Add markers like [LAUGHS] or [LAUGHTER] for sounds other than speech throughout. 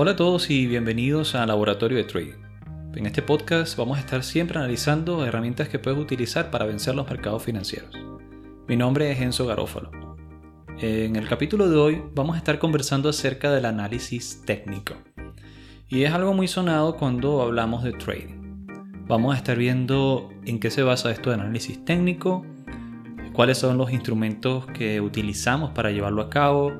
Hola a todos y bienvenidos a Laboratorio de Trading. En este podcast vamos a estar siempre analizando herramientas que puedes utilizar para vencer los mercados financieros. Mi nombre es Enzo Garófalo. En el capítulo de hoy vamos a estar conversando acerca del análisis técnico. Y es algo muy sonado cuando hablamos de trading. Vamos a estar viendo en qué se basa esto de análisis técnico, cuáles son los instrumentos que utilizamos para llevarlo a cabo,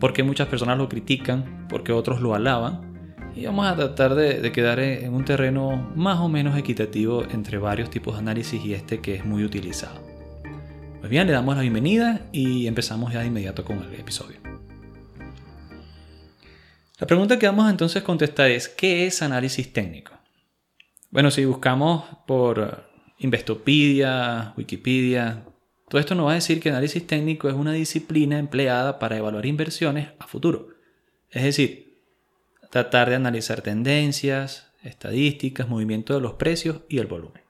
por qué muchas personas lo critican, por qué otros lo alaban y vamos a tratar de, quedar en un terreno más o menos equitativo entre varios tipos de análisis y este que es muy utilizado. Pues bien, le damos la bienvenida y empezamos ya de inmediato con el episodio. La pregunta que vamos a entonces contestar es, ¿qué es análisis técnico? Bueno, si buscamos por Investopedia, Wikipedia, todo esto nos va a decir que análisis técnico es una disciplina empleada para evaluar inversiones a futuro. Es decir, tratar de analizar tendencias, estadísticas, movimiento de los precios y el volumen.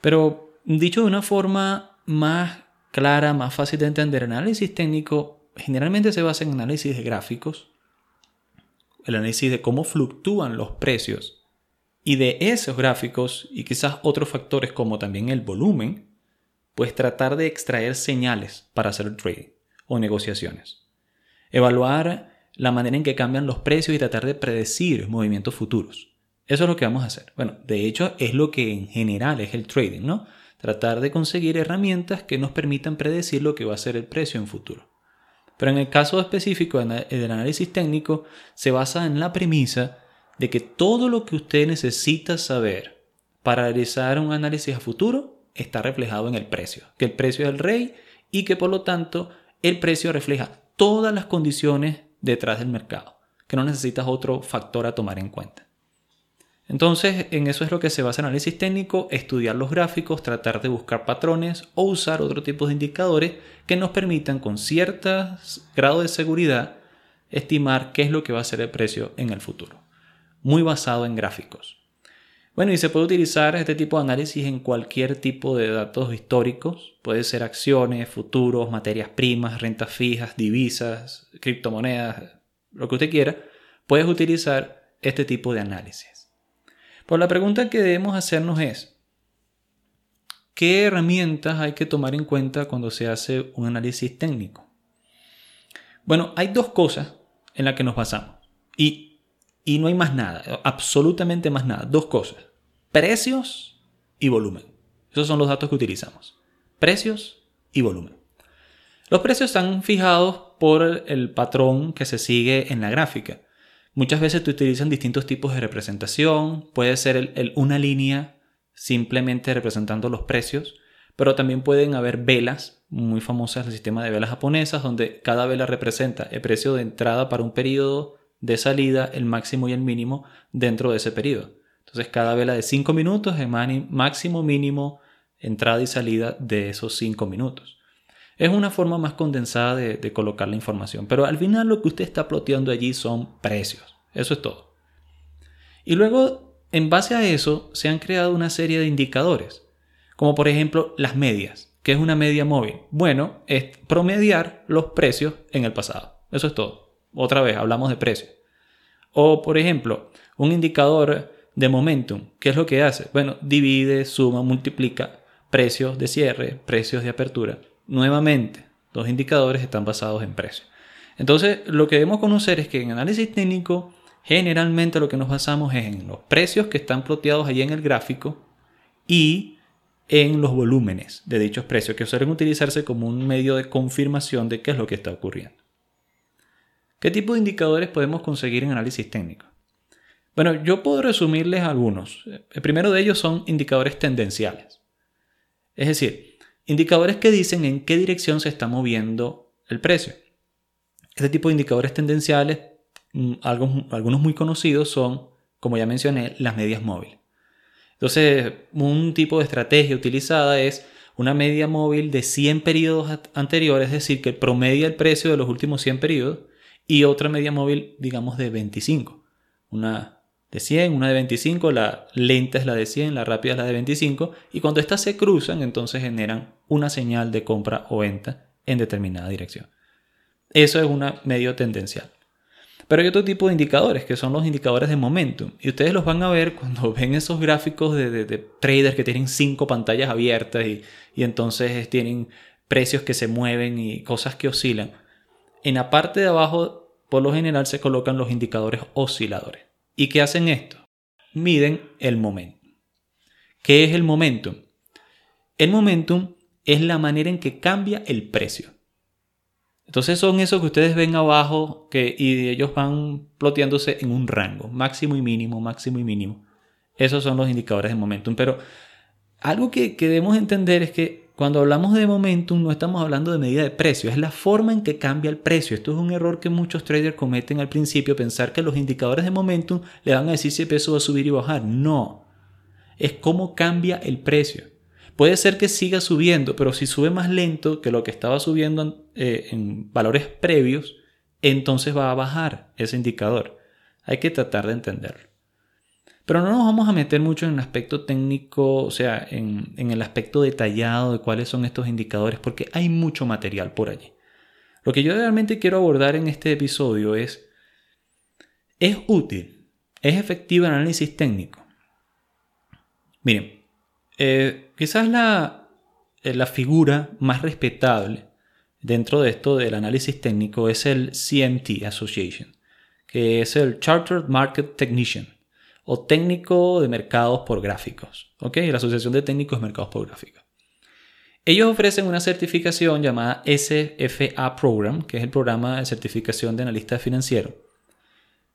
Pero dicho de una forma más clara, más fácil de entender, el análisis técnico generalmente se basa en análisis de gráficos, el análisis de cómo fluctúan los precios y de esos gráficos y quizás otros factores como también el volumen, pues tratar de extraer señales para hacer trading o negociaciones. Evaluar la manera en que cambian los precios y tratar de predecir movimientos futuros. Eso es lo que vamos a hacer. Bueno, de hecho es lo que en general es el trading, ¿no? Tratar de conseguir herramientas que nos permitan predecir lo que va a ser el precio en futuro. Pero en el caso específico del análisis técnico se basa en la premisa de que todo lo que usted necesita saber para realizar un análisis a futuro está reflejado en el precio, que el precio es el rey y que por lo tanto el precio refleja todas las condiciones detrás del mercado, que no necesitas otro factor a tomar en cuenta. Entonces, en eso es lo que se basa el análisis técnico, estudiar los gráficos, tratar de buscar patrones o usar otro tipo de indicadores que nos permitan con cierto grado de seguridad estimar qué es lo que va a ser el precio en el futuro. Muy basado en gráficos. Bueno, y se puede utilizar este tipo de análisis en cualquier tipo de datos históricos. Puede ser acciones, futuros, materias primas, rentas fijas, divisas, criptomonedas, lo que usted quiera. Puedes utilizar este tipo de análisis. Pues la pregunta que debemos hacernos es, ¿qué herramientas hay que tomar en cuenta cuando se hace un análisis técnico? Bueno, hay dos cosas en las que nos basamos. Y y no hay más nada, absolutamente más nada. Dos cosas. Precios y volumen. Esos son los datos que utilizamos. Precios y volumen. Los precios están fijados por el patrón que se sigue en la gráfica. Muchas veces te utilizan distintos tipos de representación. Puede ser una línea simplemente representando los precios, pero también pueden haber velas, muy famosas el sistema de velas japonesas, donde cada vela representa el precio de entrada para un periodo de salida, el máximo y el mínimo dentro de ese periodo. Entonces cada vela de 5 minutos es máximo mínimo entrada y salida de esos 5 minutos. Es una forma más condensada de, de, colocar la información, pero al final lo que usted está ploteando allí son precios. Eso es todo. Y luego, en base a eso, se han creado una serie de indicadores, como por ejemplo las medias. ¿Qué es una media móvil? Bueno, es promediar los precios en el pasado. Eso es todo. Otra vez, hablamos de precio. O, por ejemplo, un indicador de momentum. ¿Qué es lo que hace? Bueno, divide, suma, multiplica precios de cierre, precios de apertura. Nuevamente, los indicadores están basados en precio. Entonces, lo que debemos conocer es que en análisis técnico, generalmente lo que nos basamos es en los precios que están ploteados allí en el gráfico y en los volúmenes de dichos precios, que suelen utilizarse como un medio de confirmación de qué es lo que está ocurriendo. ¿Qué tipo de indicadores podemos conseguir en análisis técnico? Bueno, yo puedo resumirles algunos. El primero de ellos son indicadores tendenciales. Es decir, indicadores que dicen en qué dirección se está moviendo el precio. Este tipo de indicadores tendenciales, mm, algunos muy conocidos son, como ya mencioné, las medias móviles. Entonces, un tipo de estrategia utilizada es una media móvil de 100 periodos anteriores, es decir, que promedia el precio de los últimos 100 periodos y otra media móvil, digamos, de 25. Una de 100, una de 25, la lenta es la de 100, la rápida es la de 25, y cuando estas se cruzan, entonces generan una señal de compra o venta en determinada dirección. Eso es una medio tendencial. Pero hay otro tipo de indicadores que son los indicadores de momentum. Y ustedes los van a ver cuando [LAUGHS] ven esos gráficos de, traders que tienen cinco pantallas abiertas y, y entonces tienen precios que se mueven y cosas que oscilan. En la parte de abajo, por lo general, se colocan los indicadores osciladores. ¿Y qué hacen esto? Miden el momentum. ¿Qué es el momentum? El momentum es la manera en que cambia el precio. Entonces son esos que ustedes ven abajo que, y ellos van ploteándose en un rango, máximo y mínimo, máximo y mínimo. Esos son los indicadores de momentum. Pero algo que, que debemos entender es que cuando hablamos de momentum no estamos hablando de medida de precio, es la forma en que cambia el precio. Esto es un error que muchos traders cometen al principio, pensar que los indicadores de momentum le van a decir si el precio va a subir y bajar. No, es cómo cambia el precio. Puede ser que siga subiendo, pero si sube más lento que lo que estaba subiendo eh, en valores previos, entonces va a bajar ese indicador. Hay que tratar de entenderlo. Pero no nos vamos a meter mucho en el aspecto técnico, o sea, en, en el aspecto detallado de cuáles son estos indicadores, porque hay mucho material por allí. Lo que yo realmente quiero abordar en este episodio es, ¿es útil? ¿Es efectivo el análisis técnico? Miren, eh, quizás la, eh, la figura más respetable dentro de esto del análisis técnico es el CMT Association, que es el Chartered Market Technician o técnico de mercados por gráficos, ¿ok? La Asociación de Técnicos de Mercados por Gráficos. Ellos ofrecen una certificación llamada SFA Program, que es el programa de certificación de analista financiero.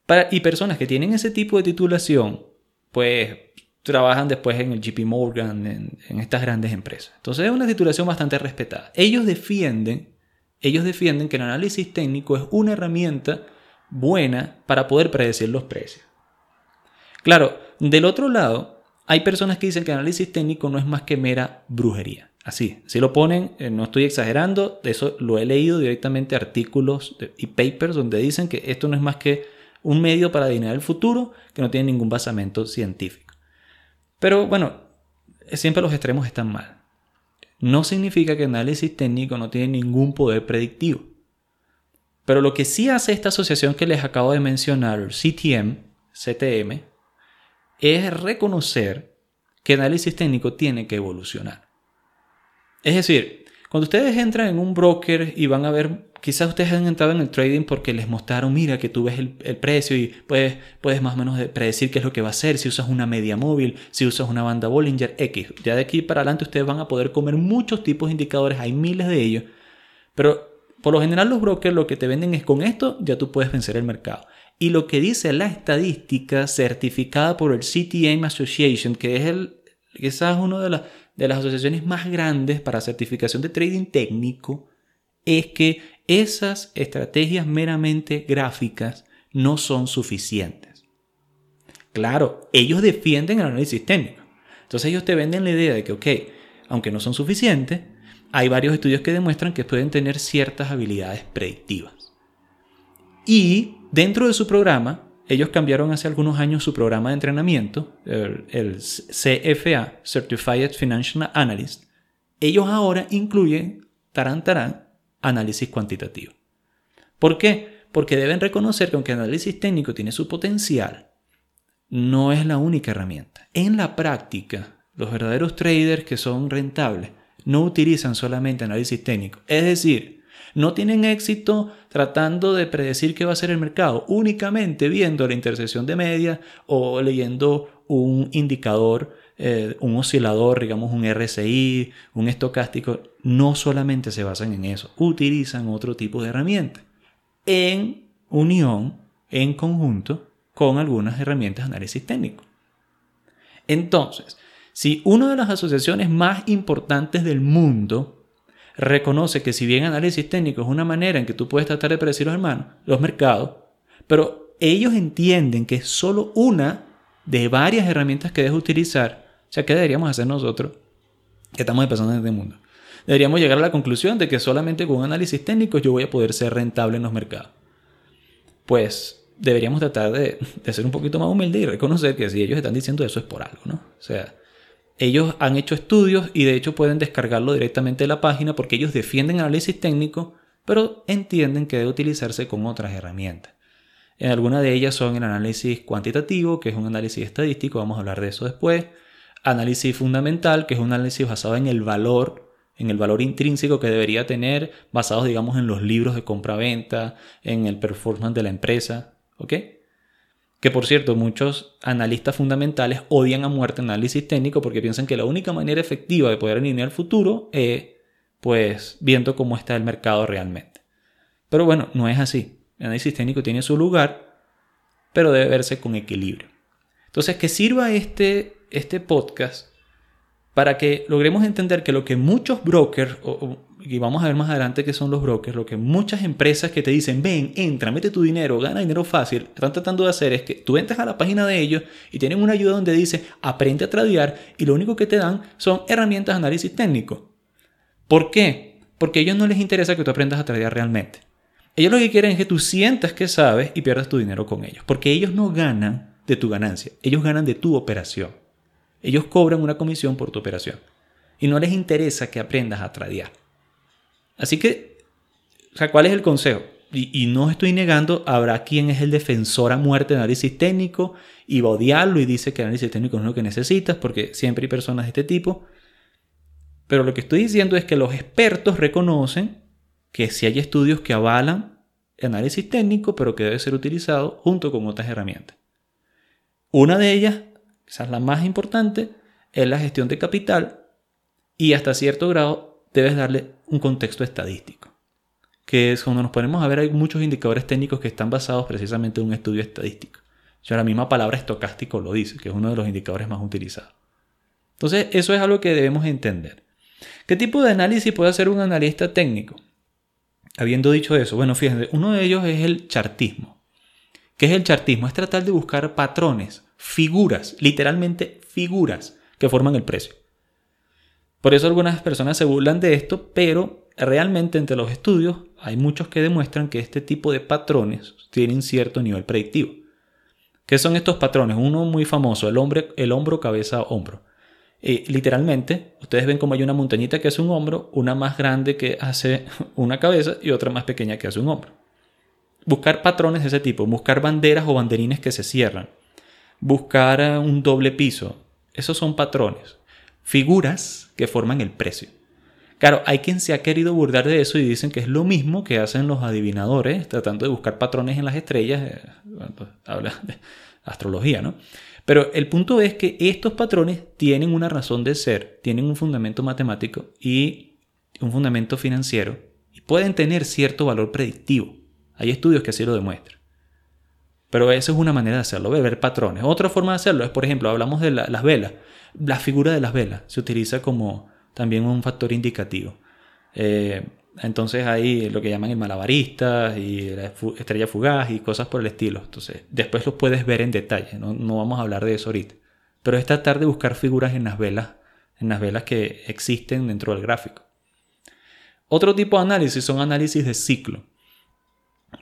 Para, y personas que tienen ese tipo de titulación, pues trabajan después en el JP Morgan, en, estas grandes empresas. Entonces es una titulación bastante respetada. Ellos defienden, ellos defienden que el análisis técnico es una herramienta buena para poder predecir los precios. Claro, del otro lado, hay personas que dicen que el análisis técnico no es más que mera brujería. Así, si lo ponen, eh, no estoy exagerando, eso lo he leído directamente artículos y papers donde dicen que esto no es más que un medio para adivinar el futuro que no tiene ningún basamento científico. Pero bueno, siempre los extremos están mal. No significa que el análisis técnico no tiene ningún poder predictivo. Pero lo que sí hace esta asociación que les acabo de mencionar, CTM, CTM, es reconocer que el análisis técnico tiene que evolucionar. Es decir, cuando ustedes entran en un broker y van a ver quizás ustedes han entrado en el trading porque les mostraron, mira, que tú ves el, precio y puedes, puedes más o menos predecir qué es lo que va a hacer, si usas una media móvil, si usas una banda Bollinger X. Ya de aquí para adelante ustedes van a poder comer muchos tipos de indicadores, hay miles de ellos, pero por lo general los brokers lo que te venden es con esto ya tú puedes vencer el mercado. Y lo que dice la estadística certificada por el CTM Association, que es el, quizás una de, de las asociaciones más grandes para certificación de trading técnico, es que esas estrategias meramente gráficas no son suficientes. Claro, ellos defienden el análisis técnico. Entonces ellos te venden la idea de que, aunque no son suficientes, hay varios estudios que demuestran que pueden tener ciertas habilidades predictivas. Y dentro de su programa, ellos cambiaron hace algunos años su programa de entrenamiento, el, CFA, Certified Financial Analyst. Ellos ahora incluyen, tarán, tarán, análisis cuantitativo. ¿Por qué? Porque deben reconocer que aunque el análisis técnico tiene su potencial, no es la única herramienta. En la práctica, los verdaderos traders que son rentables no utilizan solamente análisis técnico. Es decir, no tienen éxito tratando de predecir qué va a ser el mercado, únicamente viendo la intersección de medias o leyendo un indicador eh, un oscilador, digamos un RSI, un estocástico, no solamente se basan en eso, utilizan otro tipo de herramientas en unión, en conjunto con algunas herramientas de análisis técnico. Entonces, si una de las asociaciones más importantes del mundo reconoce que si bien análisis técnico es una manera en que tú puedes tratar de predecir los hermanos, los mercados, pero ellos entienden que es solo una de varias herramientas que debes utilizar o sea, ¿qué deberíamos hacer nosotros que estamos empezando en este mundo? Deberíamos llegar a la conclusión de que solamente con análisis técnico yo voy a poder ser rentable en los mercados. Pues deberíamos tratar de, ser un poquito más humilde y reconocer que si ellos están diciendo eso es por algo, ¿no? O sea, ellos han hecho estudios y de hecho pueden descargarlo directamente de la página porque ellos defienden análisis técnico, pero entienden que debe utilizarse con otras herramientas. En alguna de ellas son el análisis cuantitativo, que es un análisis estadístico, vamos a hablar de eso después. Análisis fundamental, que es un análisis basado en el valor, en el valor intrínseco que debería tener, basados, digamos, en los libros de compra-venta, en el performance de la empresa. ¿Ok? Que por cierto, muchos analistas fundamentales odian a muerte análisis técnico porque piensan que la única manera efectiva de poder alinear el futuro es, pues, viendo cómo está el mercado realmente. Pero bueno, no es así. El análisis técnico tiene su lugar, pero debe verse con equilibrio. Entonces, que sirva este, este podcast para que logremos entender que lo que muchos brokers, y vamos a ver más adelante qué son los brokers, lo que muchas empresas que te dicen, ven, entra, mete tu dinero, gana dinero fácil, están tratando de hacer es que tú entres a la página de ellos y tienen una ayuda donde dice, aprende a tradear y lo único que te dan son herramientas de análisis técnico. ¿Por qué? Porque a ellos no les interesa que tú aprendas a tradear realmente. Ellos lo que quieren es que tú sientas que sabes y pierdas tu dinero con ellos. Porque ellos no ganan de tu ganancia, ellos ganan de tu operación. Ellos cobran una comisión por tu operación. Y no les interesa que aprendas a tradear. Así que, o sea, ¿cuál es el consejo? Y, no estoy negando, habrá quien es el defensor a muerte de análisis técnico y va a odiarlo y dice que el análisis técnico no es lo que necesitas porque siempre hay personas de este tipo. Pero lo que estoy diciendo es que los expertos reconocen que si hay estudios que avalan el análisis técnico, pero que debe ser utilizado junto con otras herramientas. Una de ellas, quizás la más importante, es la gestión de capital y hasta cierto grado debes darle un contexto estadístico. Que es cuando nos ponemos a ver, hay muchos indicadores técnicos que están basados precisamente en un estudio estadístico. Ya la misma palabra estocástico lo dice, que es uno de los indicadores más utilizados. Entonces, eso es algo que debemos entender. ¿Qué tipo de análisis puede hacer un analista técnico? Habiendo dicho eso, bueno, fíjense, uno de ellos es el chartismo. ¿Qué es el chartismo? Es tratar de buscar patrones, figuras, literalmente figuras que forman el precio. Por eso algunas personas se burlan de esto, pero realmente entre los estudios hay muchos que demuestran que este tipo de patrones tienen cierto nivel predictivo. ¿Qué son estos patrones? Uno muy famoso, el, hombre, el hombro, cabeza, hombro. Y literalmente, ustedes ven como hay una montañita que hace un hombro, una más grande que hace [LAUGHS] una cabeza y otra más pequeña que hace un hombro. Buscar patrones de ese tipo, buscar banderas o banderines que se cierran, buscar eh, un doble piso, esos son patrones, figuras que forman el precio. Claro, hay quien se ha querido burlar de eso y dicen que es lo mismo que hacen los adivinadores tratando de buscar patrones en las estrellas, eh, habla de astrología, ¿no? Pero el punto es que estos patrones tienen una razón de ser, tienen un fundamento matemático y un fundamento financiero y pueden tener cierto valor predictivo. Hay estudios que así lo demuestran. Pero esa es una manera de hacerlo, de ver patrones. Otra forma de hacerlo es, por ejemplo, hablamos de las velas. La figura de las velas se utiliza como también un factor indicativo. Eh, entonces hay lo que llaman el malabarista y la estrella fugaz y cosas por el estilo. Entonces, después los puedes ver en detalle, no, no vamos a hablar de eso ahorita. Pero es tratar de buscar figuras en las velas, en las velas que existen dentro del gráfico. Otro tipo de análisis son análisis de ciclo.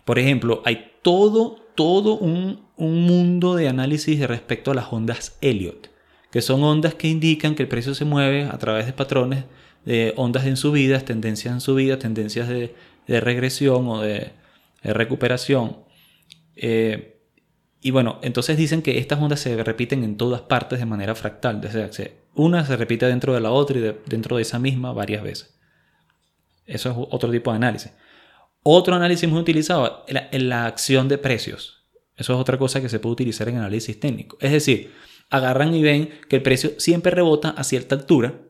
Por ejemplo, hay todo, todo un, un mundo de análisis respecto a las ondas Elliot, que son ondas que indican que el precio se mueve a través de patrones de ondas en subidas, tendencias en subidas, tendencias de, regresión o de, recuperación. Eh, y bueno, entonces dicen que estas ondas se repiten en todas partes de manera fractal. una se repite dentro de la otra y dentro de esa misma varias veces. Eso es otro tipo de análisis. Otro análisis muy utilizado es la acción de precios. Eso es otra cosa que se puede utilizar en análisis técnico. Es decir, agarran y ven que el precio siempre rebota a cierta altura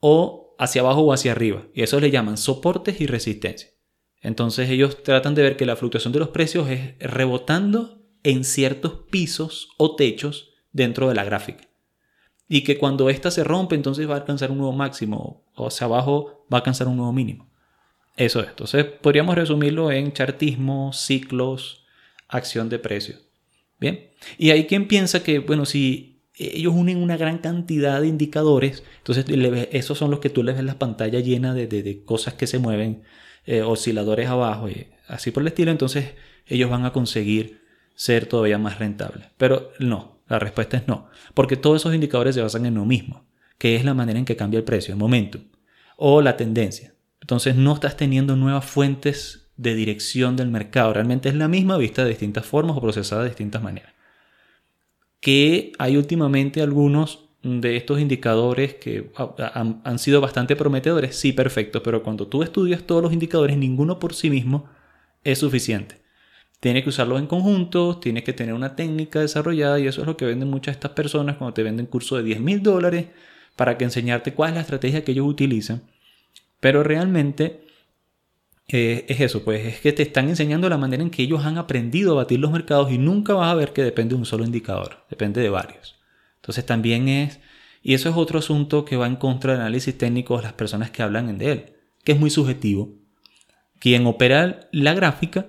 o hacia abajo o hacia arriba. Y eso le llaman soportes y resistencia. Entonces ellos tratan de ver que la fluctuación de los precios es rebotando en ciertos pisos o techos dentro de la gráfica. Y que cuando ésta se rompe, entonces va a alcanzar un nuevo máximo o hacia abajo va a alcanzar un nuevo mínimo. Eso es. Entonces podríamos resumirlo en chartismo, ciclos, acción de precios. Bien. Y hay quien piensa que, bueno, si ellos unen una gran cantidad de indicadores, entonces esos son los que tú les ves la pantalla llena de, cosas que se mueven, eh, osciladores abajo y así por el estilo, entonces ellos van a conseguir ser todavía más rentables. Pero no, la respuesta es no, porque todos esos indicadores se basan en lo mismo, que es la manera en que cambia el precio, el momentum o la tendencia. Entonces no estás teniendo nuevas fuentes de dirección del mercado. Realmente es la misma vista de distintas formas o procesada de distintas maneras. Que hay últimamente algunos de estos indicadores que han, sido bastante prometedores, sí, perfecto, pero cuando tú estudias todos los indicadores, ninguno por sí mismo es suficiente. Tienes que usarlos en conjunto, tienes que tener una técnica desarrollada y eso es lo que venden muchas de estas personas cuando te venden curso de 10 mil dólares para que enseñarte cuál es la estrategia que ellos utilizan. Pero realmente eh, es eso, pues es que te están enseñando la manera en que ellos han aprendido a batir los mercados y nunca vas a ver que depende de un solo indicador, depende de varios. Entonces también es, y eso es otro asunto que va en contra del análisis técnico de las personas que hablan de él, que es muy subjetivo. Quien opera la gráfica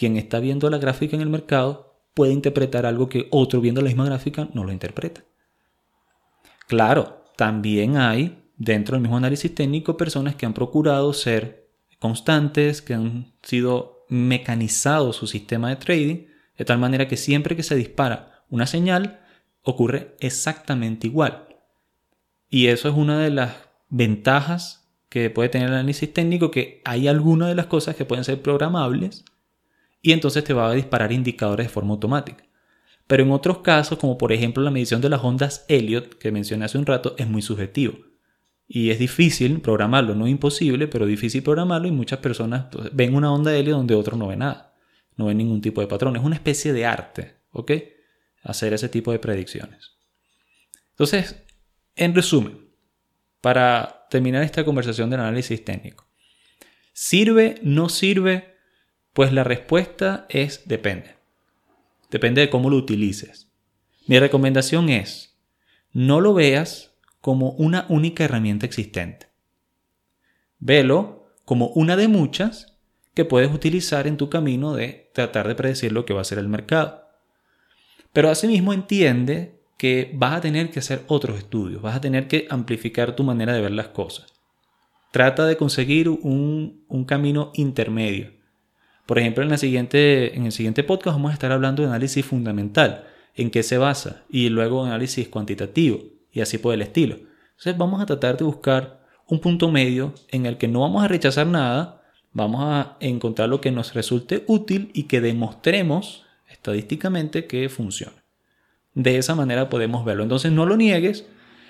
quien está viendo la gráfica en el mercado puede interpretar algo que otro viendo la misma gráfica no lo interpreta. Claro, también hay dentro del mismo análisis técnico personas que han procurado ser constantes, que han sido mecanizados su sistema de trading, de tal manera que siempre que se dispara una señal, ocurre exactamente igual. Y eso es una de las ventajas que puede tener el análisis técnico, que hay algunas de las cosas que pueden ser programables y entonces te va a disparar indicadores de forma automática. Pero en otros casos, como por ejemplo la medición de las ondas Elliot que mencioné hace un rato, es muy subjetivo. Y es difícil programarlo, no imposible, pero difícil programarlo y muchas personas ven una onda Elliot donde otros no ven nada. No ven ningún tipo de patrón. Es una especie de arte, ¿ok? Hacer ese tipo de predicciones. Entonces, en resumen, para terminar esta conversación del análisis técnico, ¿sirve, no sirve? Pues la respuesta es depende. Depende de cómo lo utilices. Mi recomendación es, no lo veas como una única herramienta existente. Velo como una de muchas que puedes utilizar en tu camino de tratar de predecir lo que va a ser el mercado. Pero asimismo entiende que vas a tener que hacer otros estudios, vas a tener que amplificar tu manera de ver las cosas. Trata de conseguir un, un camino intermedio por ejemplo, en, la siguiente, en el siguiente podcast vamos a estar hablando de análisis fundamental, en qué se basa, y luego análisis cuantitativo, y así por el estilo. Entonces vamos a tratar de buscar un punto medio en el que no vamos a rechazar nada, vamos a encontrar lo que nos resulte útil y que demostremos estadísticamente que funciona. De esa manera podemos verlo. Entonces no lo niegues.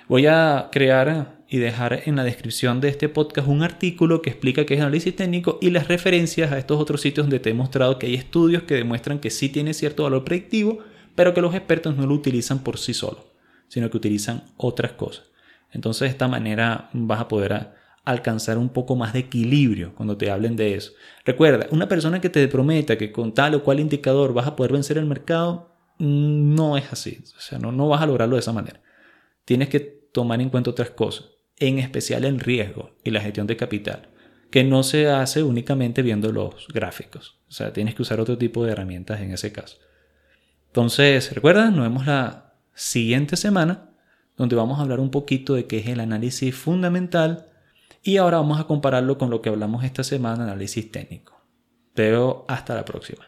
Voy a crear y dejar en la descripción de este podcast un artículo que explica qué es análisis técnico y las referencias a estos otros sitios donde te he mostrado que hay estudios que demuestran que sí tiene cierto valor predictivo, pero que los expertos no lo utilizan por sí solos, sino que utilizan otras cosas. Entonces de esta manera vas a poder alcanzar un poco más de equilibrio cuando te hablen de eso. Recuerda, una persona que te prometa que con tal o cual indicador vas a poder vencer el mercado, mm, no es así. O sea, no, no vas a lograrlo de esa manera. Tienes que tomar en cuenta otras cosas en especial el riesgo y la gestión de capital, que no se hace únicamente viendo los gráficos. O sea, tienes que usar otro tipo de herramientas en ese caso. Entonces, recuerda, nos vemos la siguiente semana, donde vamos a hablar un poquito de qué es el análisis fundamental y ahora vamos a compararlo con lo que hablamos esta semana, análisis técnico. Pero hasta la próxima.